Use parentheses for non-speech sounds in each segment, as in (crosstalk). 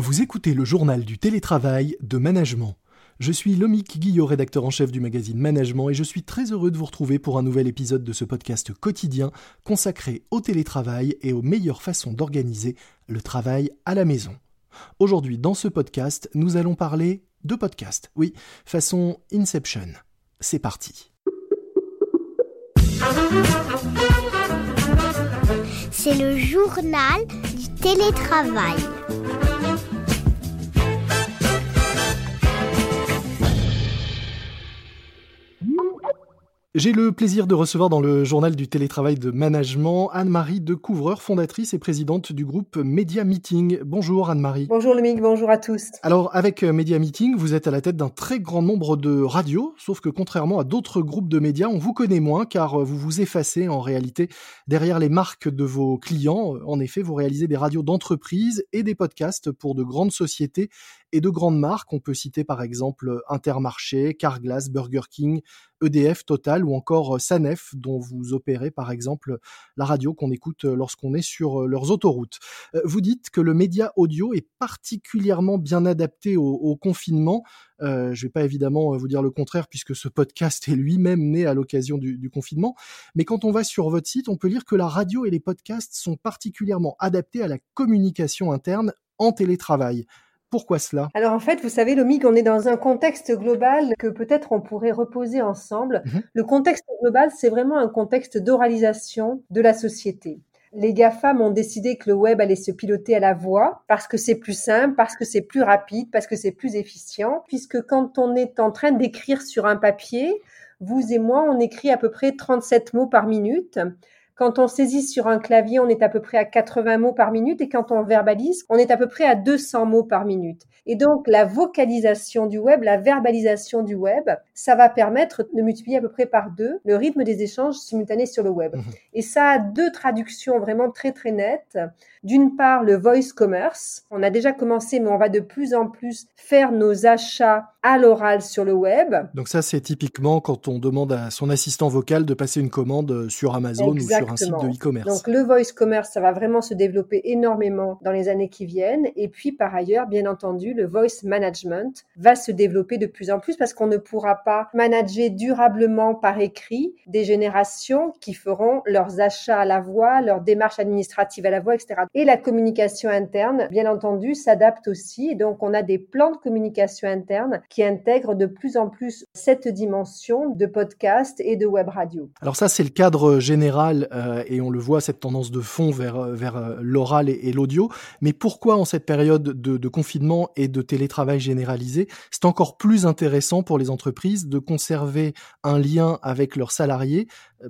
Vous écoutez le journal du télétravail de Management. Je suis Lomique Guillot, rédacteur en chef du magazine Management, et je suis très heureux de vous retrouver pour un nouvel épisode de ce podcast quotidien consacré au télétravail et aux meilleures façons d'organiser le travail à la maison. Aujourd'hui, dans ce podcast, nous allons parler de podcast. Oui, façon Inception. C'est parti. C'est le journal du télétravail. J'ai le plaisir de recevoir dans le journal du télétravail de management Anne-Marie Decouvreur, fondatrice et présidente du groupe Media Meeting. Bonjour Anne-Marie. Bonjour Lomique, bonjour à tous. Alors avec Media Meeting, vous êtes à la tête d'un très grand nombre de radios, sauf que contrairement à d'autres groupes de médias, on vous connaît moins car vous vous effacez en réalité derrière les marques de vos clients. En effet, vous réalisez des radios d'entreprise et des podcasts pour de grandes sociétés et de grandes marques. On peut citer par exemple Intermarché, Carglass, Burger King, EDF, Total ou encore euh, Sanef, dont vous opérez par exemple la radio qu'on écoute euh, lorsqu'on est sur euh, leurs autoroutes. Vous dites que le média audio est particulièrement bien adapté au, confinement. je ne vais pas évidemment vous dire le contraire puisque ce podcast est lui-même né à l'occasion du, confinement. Mais quand on va sur votre site, on peut lire que la radio et les podcasts sont particulièrement adaptés à la communication interne en télétravail. Pourquoi cela? Alors en fait, vous savez, Lomique, on est dans un contexte global que peut-être on pourrait reposer ensemble. Mhm. Le contexte global, c'est vraiment un contexte d'oralisation de la société. Les GAFAM ont décidé que le web allait se piloter à la voix parce que c'est plus simple, parce que c'est plus rapide, parce que c'est plus efficient. Puisque quand on est en train d'écrire sur un papier, vous et moi, on écrit à peu près 37 mots par minute. Quand on saisit sur un clavier, on est à peu près à 80 mots par minute et quand on verbalise, on est à peu près à 200 mots par minute. Et donc, la vocalisation du web, la verbalisation du web, ça va permettre de multiplier à peu près par deux le rythme des échanges simultanés sur le web. Mmh. Et ça a deux traductions vraiment très très nettes. D'une part, le voice commerce. On a déjà commencé, mais on va de plus en plus faire nos achats à l'oral sur le web. Donc ça, c'est typiquement quand on demande à son assistant vocal de passer une commande sur Amazon ou sur un site de e-commerce. Donc le voice commerce, ça va vraiment se développer énormément dans les années qui viennent. Et puis par ailleurs, bien entendu, le voice management va se développer de plus en plus parce qu'on ne pourra pas manager durablement par écrit des générations qui feront leurs achats à la voix, leurs démarches administratives à la voix, etc. Et la communication interne, bien entendu, s'adapte aussi. Et donc, on a des plans de communication interne qui intègrent de plus en plus cette dimension de podcast et de web radio. Alors ça, c'est le cadre général euh, et on le voit, cette tendance de fond vers, euh, euh, l'oral et, l'audio. Mais pourquoi en cette période de, confinement et de télétravail généralisé, c'est encore plus intéressant pour les entreprises de conserver un lien avec leurs salariés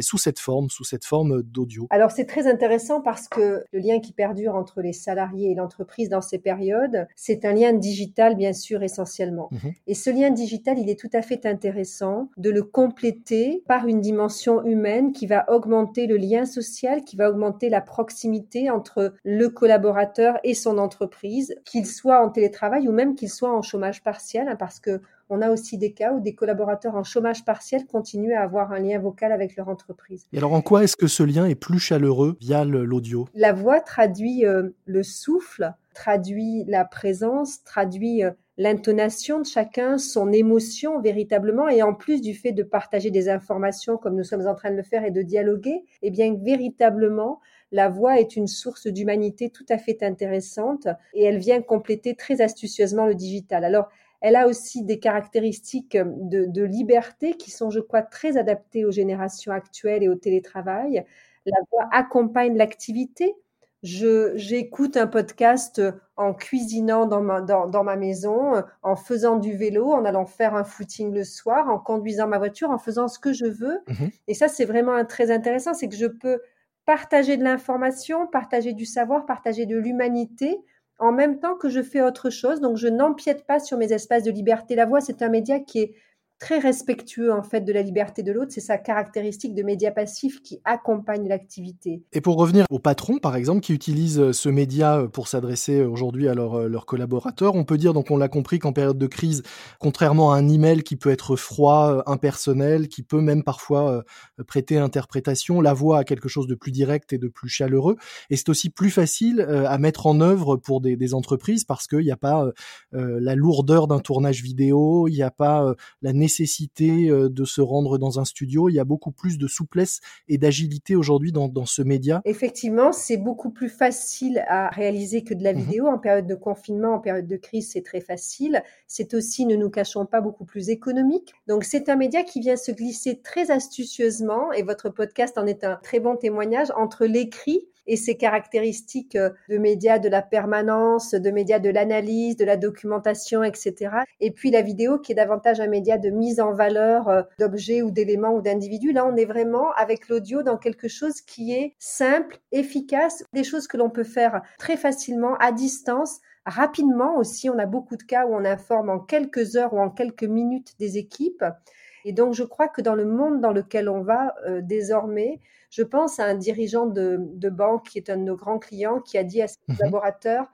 sous cette forme, sous cette forme d'audio. Alors c'est très intéressant parce que le lien qui perdure entre les salariés et l'entreprise dans ces périodes, c'est un lien digital bien sûr essentiellement. Mhm. Et ce lien digital, il est tout à fait intéressant de le compléter par une dimension humaine qui va augmenter le lien social, qui va augmenter la proximité entre le collaborateur et son entreprise, qu'il soit en télétravail ou même qu'il soit en chômage partiel, hein, parce que on a aussi des cas où des collaborateurs en chômage partiel continuent à avoir un lien vocal avec leur entreprise. Et alors en quoi est-ce que ce lien est plus chaleureux via l'audio? La voix traduit euh, le souffle, traduit la présence, traduit euh, l'intonation de chacun, son émotion véritablement, et en plus du fait de partager des informations comme nous sommes en train de le faire et de dialoguer, eh bien véritablement, la voix est une source d'humanité tout à fait intéressante et elle vient compléter très astucieusement le digital. Alors, elle a aussi des caractéristiques de, liberté qui sont, je crois, très adaptées aux générations actuelles et au télétravail. La voix accompagne l'activité. j'écoute un podcast en cuisinant dans ma, dans, ma maison, en faisant du vélo, en allant faire un footing le soir, en conduisant ma voiture, en faisant ce que je veux. Mmh et ça, c'est vraiment très intéressant, c'est que je peux partager de l'information, partager du savoir, partager de l'humanité en même temps que je fais autre chose. Donc, je n'empiète pas sur mes espaces de liberté. La voix, c'est un média qui est très respectueux en fait de la liberté de l'autre. C'est sa caractéristique de média passif qui accompagne l'activité. Et pour revenir aux patrons, par exemple, qui utilisent ce média pour s'adresser aujourd'hui à leurs collaborateurs, on peut dire, donc on l'a compris, qu'en période de crise, contrairement à un email qui peut être froid, impersonnel, qui peut même parfois prêter interprétation, la voix a quelque chose de plus direct et de plus chaleureux. Et c'est aussi plus facile à mettre en œuvre pour des entreprises parce qu'il n'y a pas la lourdeur d'un tournage vidéo, il n'y a pas la nécessité de se rendre dans un studio, il y a beaucoup plus de souplesse et d'agilité aujourd'hui dans, dans, ce média. Effectivement, c'est beaucoup plus facile à réaliser que de la mmh vidéo. En période de confinement, en période de crise, c'est très facile. C'est aussi, ne nous cachons pas, beaucoup plus économique. Donc c'est un média qui vient se glisser très astucieusement, et votre podcast en est un très bon témoignage, entre l'écrit et ses caractéristiques euh, de médias de la permanence, de médias de l'analyse, de la documentation, etc. Et puis la vidéo qui est davantage un média de mise en valeur euh, d'objets ou d'éléments ou d'individus. Là, on est vraiment avec l'audio dans quelque chose qui est simple, efficace, des choses que l'on peut faire très facilement à distance rapidement aussi. On a beaucoup de cas où on informe en quelques heures ou en quelques minutes des équipes. Et donc, je crois que dans le monde dans lequel on va euh, désormais, je pense à un dirigeant de, banque qui est un de nos grands clients qui a dit à ses mmh collaborateurs,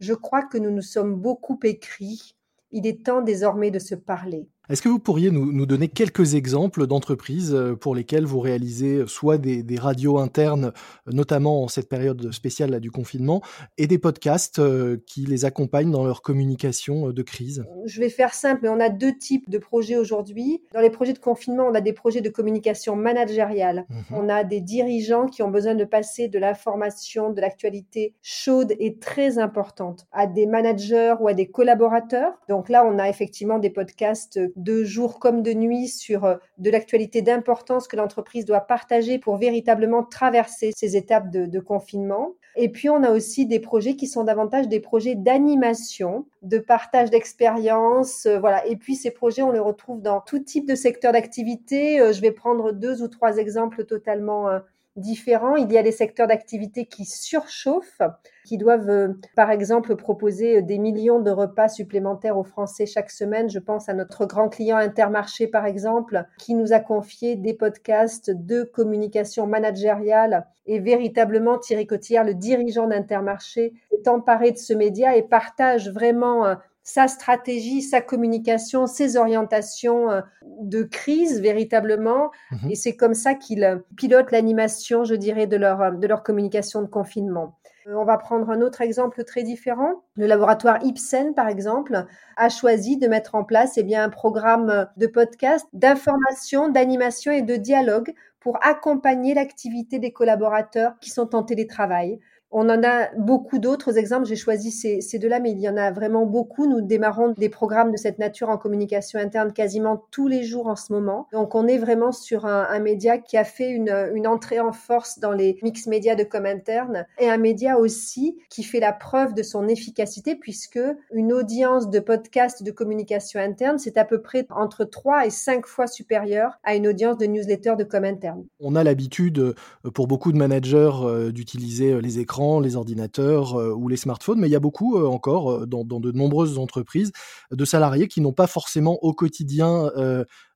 je crois que nous nous sommes beaucoup écrits. Il est temps désormais de se parler. Est-ce que vous pourriez nous, donner quelques exemples d'entreprises euh, pour lesquelles vous réalisez soit des, radios internes, notamment en cette période spéciale du confinement, et des podcasts euh, qui les accompagnent dans leur communication euh, de crise? Je vais faire simple, mais on a deux types de projets aujourd'hui. Dans les projets de confinement, on a des projets de communication managériale. Mmh on a des dirigeants qui ont besoin de passer de l'information, de l'actualité chaude et très importante à des managers ou à des collaborateurs. Donc là, on a effectivement des podcasts de jour comme de nuit sur euh, de l'actualité d'importance que l'entreprise doit partager pour véritablement traverser ces étapes de, confinement. Et puis, on a aussi des projets qui sont davantage des projets d'animation, de partage d'expériences. Euh, voilà. Et puis, ces projets, on les retrouve dans tout type de secteur d'activité. Euh, je vais prendre deux ou trois exemples totalement différents. Il y a des secteurs d'activité qui surchauffent, qui doivent, euh, par exemple, proposer des millions de repas supplémentaires aux Français chaque semaine. Je pense à notre grand client Intermarché, par exemple, qui nous a confié des podcasts de communication managériale et véritablement Thierry Cotillard, le dirigeant d'Intermarché, est emparé de ce média et partage vraiment euh, sa stratégie, sa communication, ses orientations euh, de crise véritablement. Mhm. Et c'est comme ça qu'ils euh, pilotent l'animation, je dirais, de leur, euh, de leur communication de confinement. On va prendre un autre exemple très différent. Le laboratoire Ipsen, par exemple, a choisi de mettre en place eh bien, un programme de podcast, d'information, d'animation et de dialogue pour accompagner l'activité des collaborateurs qui sont en télétravail. On en a beaucoup d'autres exemples. J'ai choisi ces, deux-là, mais il y en a vraiment beaucoup. Nous démarrons des programmes de cette nature en communication interne quasiment tous les jours en ce moment. Donc, on est vraiment sur un, média qui a fait une, une, entrée en force dans les mix médias de com interne et un média aussi qui fait la preuve de son efficacité puisque une audience de podcast de communication interne, c'est à peu près entre 3 et 5 fois supérieure à une audience de newsletter de com interne. On a l'habitude euh, pour beaucoup de managers euh, d'utiliser euh, les écrans les ordinateurs euh, ou les smartphones, mais il y a beaucoup euh, encore euh, dans, dans, de nombreuses entreprises de salariés qui n'ont pas forcément au quotidien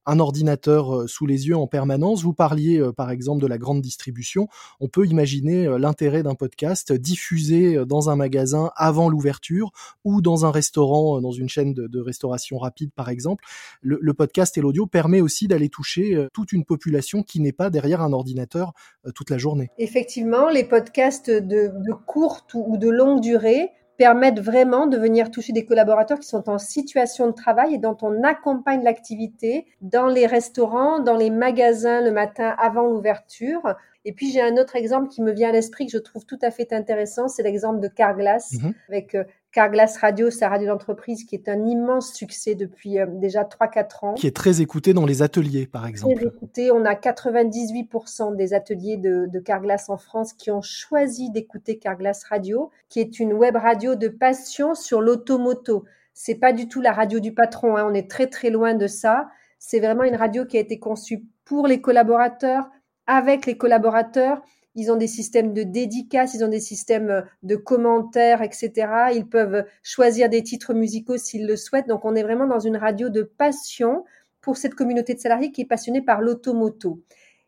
un ordinateur sous les yeux en permanence. Vous parliez par exemple de la grande distribution. On peut imaginer l'intérêt d'un podcast diffusé dans un magasin avant l'ouverture ou dans un restaurant, dans une chaîne de, restauration rapide par exemple. Le, podcast et l'audio permet aussi d'aller toucher toute une population qui n'est pas derrière un ordinateur toute la journée. Effectivement, les podcasts de courte ou de longue durée permettent vraiment de venir toucher des collaborateurs qui sont en situation de travail et dont on accompagne l'activité dans les restaurants, dans les magasins le matin avant l'ouverture. Et puis j'ai un autre exemple qui me vient à l'esprit que je trouve tout à fait intéressant, c'est l'exemple de Carglass mhm. avec euh, Carglass Radio, sa radio d'entreprise, qui est un immense succès depuis euh, déjà 3-4 ans. Qui est très écouté dans les ateliers, par exemple. Très écouté. On a 98% des ateliers de, de, Carglass en France qui ont choisi d'écouter Carglass Radio, qui est une web radio de passion sur l'automoto. C'est pas du tout la radio du patron, hein. on est très très loin de ça. C'est vraiment une radio qui a été conçue pour les collaborateurs, avec les collaborateurs ils ont des systèmes de dédicaces, ils ont des systèmes euh, de commentaires, etc. Ils peuvent choisir des titres musicaux s'ils le souhaitent. Donc on est vraiment dans une radio de passion pour cette communauté de salariés qui est passionnée par l'automoto.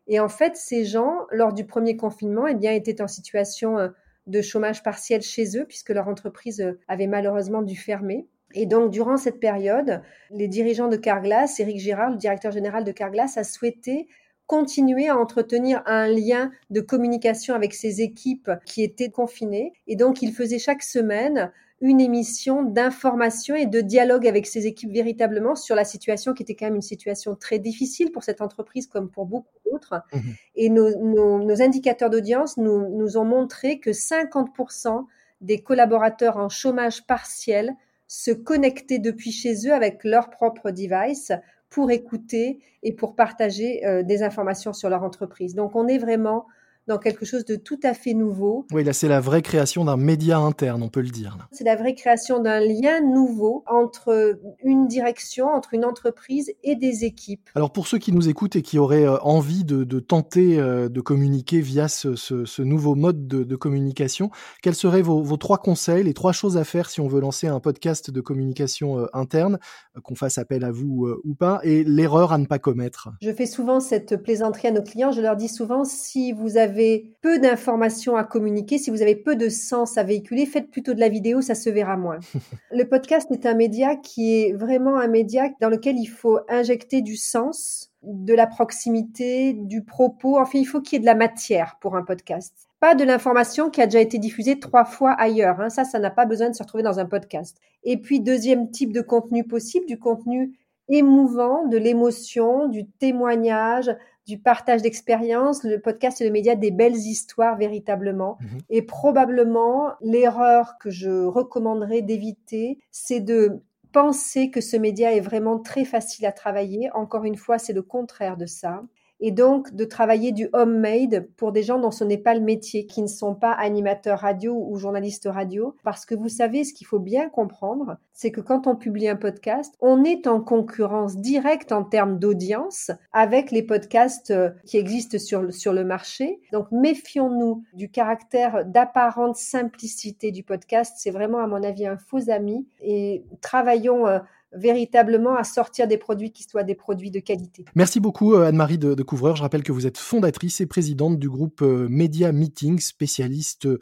Et en fait, ces gens, lors du premier confinement, eh bien, étaient en situation euh, de chômage partiel chez eux, puisque leur entreprise euh, avait malheureusement dû fermer. Et donc, durant cette période, les dirigeants de Carglass, Eric Girard, le directeur général de Carglass, a souhaité continuer à entretenir un lien de communication avec ses équipes qui étaient confinées. Et donc, il faisait chaque semaine une émission d'information et de dialogue avec ses équipes véritablement sur la situation qui était quand même une situation très difficile pour cette entreprise comme pour beaucoup d'autres. Mmh et nos, indicateurs d'audience nous, nous ont montré que 50% des collaborateurs en chômage partiel se connectaient depuis chez eux avec leur propre device pour écouter et pour partager euh, des informations sur leur entreprise. Donc on est vraiment dans quelque chose de tout à fait nouveau. Oui, là, c'est la vraie création d'un média interne, on peut le dire. C'est la vraie création d'un lien nouveau entre une direction, entre une entreprise et des équipes. Alors, pour ceux qui nous écoutent et qui auraient euh, envie de, tenter euh, de communiquer via ce, nouveau mode de, communication, quels seraient vos, trois conseils, les trois choses à faire si on veut lancer un podcast de communication euh, interne, qu'on fasse appel à vous ou pas, et l'erreur à ne pas commettre? Je fais souvent cette plaisanterie à nos clients. Je leur dis souvent, si vous avez avez peu d'informations à communiquer, si vous avez peu de sens à véhiculer, faites plutôt de la vidéo, ça se verra moins. (laughs) le podcast est un média qui est vraiment un média dans lequel il faut injecter du sens, de la proximité, du propos. Enfin, il faut qu'il y ait de la matière pour un podcast. Pas de l'information qui a déjà été diffusée trois fois ailleurs. Hein. Ça, ça n'a pas besoin de se retrouver dans un podcast. Et puis, deuxième type de contenu possible, du contenu émouvant, de l'émotion, du témoignage, du partage d'expérience. Le podcast est le média des belles histoires véritablement. Mhm. Et probablement, l'erreur que je recommanderais d'éviter, c'est de penser que ce média est vraiment très facile à travailler. Encore une fois, c'est le contraire de ça et donc de travailler du homemade pour des gens dont ce n'est pas le métier, qui ne sont pas animateurs radio ou journalistes radio. Parce que vous savez, ce qu'il faut bien comprendre, c'est que quand on publie un podcast, on est en concurrence directe en termes d'audience avec les podcasts euh, qui existent sur, sur le marché. Donc méfions-nous du caractère d'apparente simplicité du podcast. C'est vraiment, à mon avis, un faux ami. Et travaillons euh, véritablement à sortir des produits qui soient des produits de qualité. Merci beaucoup euh, Anne-Marie de, Couvreur. Je rappelle que vous êtes fondatrice et présidente du groupe euh, Media Meeting, spécialiste euh,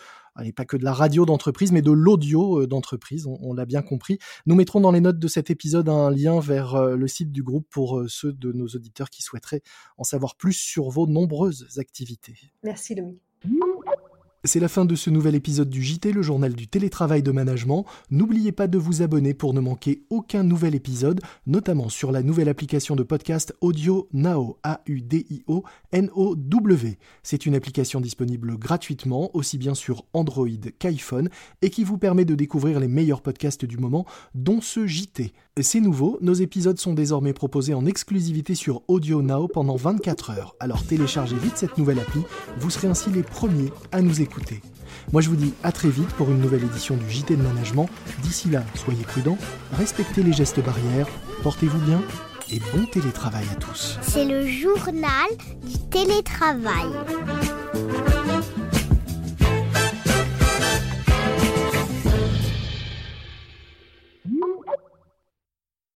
pas que de la radio d'entreprise, mais de l'audio d'entreprise, on, l'a bien compris. Nous mettrons dans les notes de cet épisode un lien vers le site du groupe pour ceux de nos auditeurs qui souhaiteraient en savoir plus sur vos nombreuses activités. Merci Louis. C'est la fin de ce nouvel épisode du JT, le journal du télétravail de management. N'oubliez pas de vous abonner pour ne manquer aucun nouvel épisode, notamment sur la nouvelle application de podcast Audio Now, A-U-D-I-O N-O-W. C'est une application disponible gratuitement, aussi bien sur Android qu'iPhone, et qui vous permet de découvrir les meilleurs podcasts du moment, dont ce JT. C'est nouveau, nos épisodes sont désormais proposés en exclusivité sur Audio Now pendant 24 heures. Alors téléchargez vite cette nouvelle appli, vous serez ainsi les premiers à nous écouter. Moi je vous dis à très vite pour une nouvelle édition du JT de Management. D'ici là, soyez prudents, respectez les gestes barrières, portez-vous bien et bon télétravail à tous. C'est le journal du télétravail.